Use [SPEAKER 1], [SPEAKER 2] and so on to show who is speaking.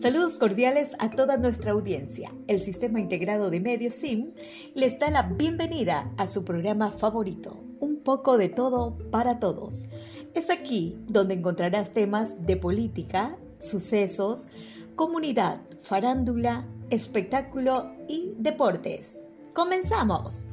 [SPEAKER 1] Saludos cordiales a toda nuestra audiencia. El Sistema Integrado de Medios SIM les da la bienvenida a su programa favorito, Un poco de todo para todos. Es aquí donde encontrarás temas de política, sucesos, comunidad, farándula, espectáculo y deportes. ¡Comenzamos!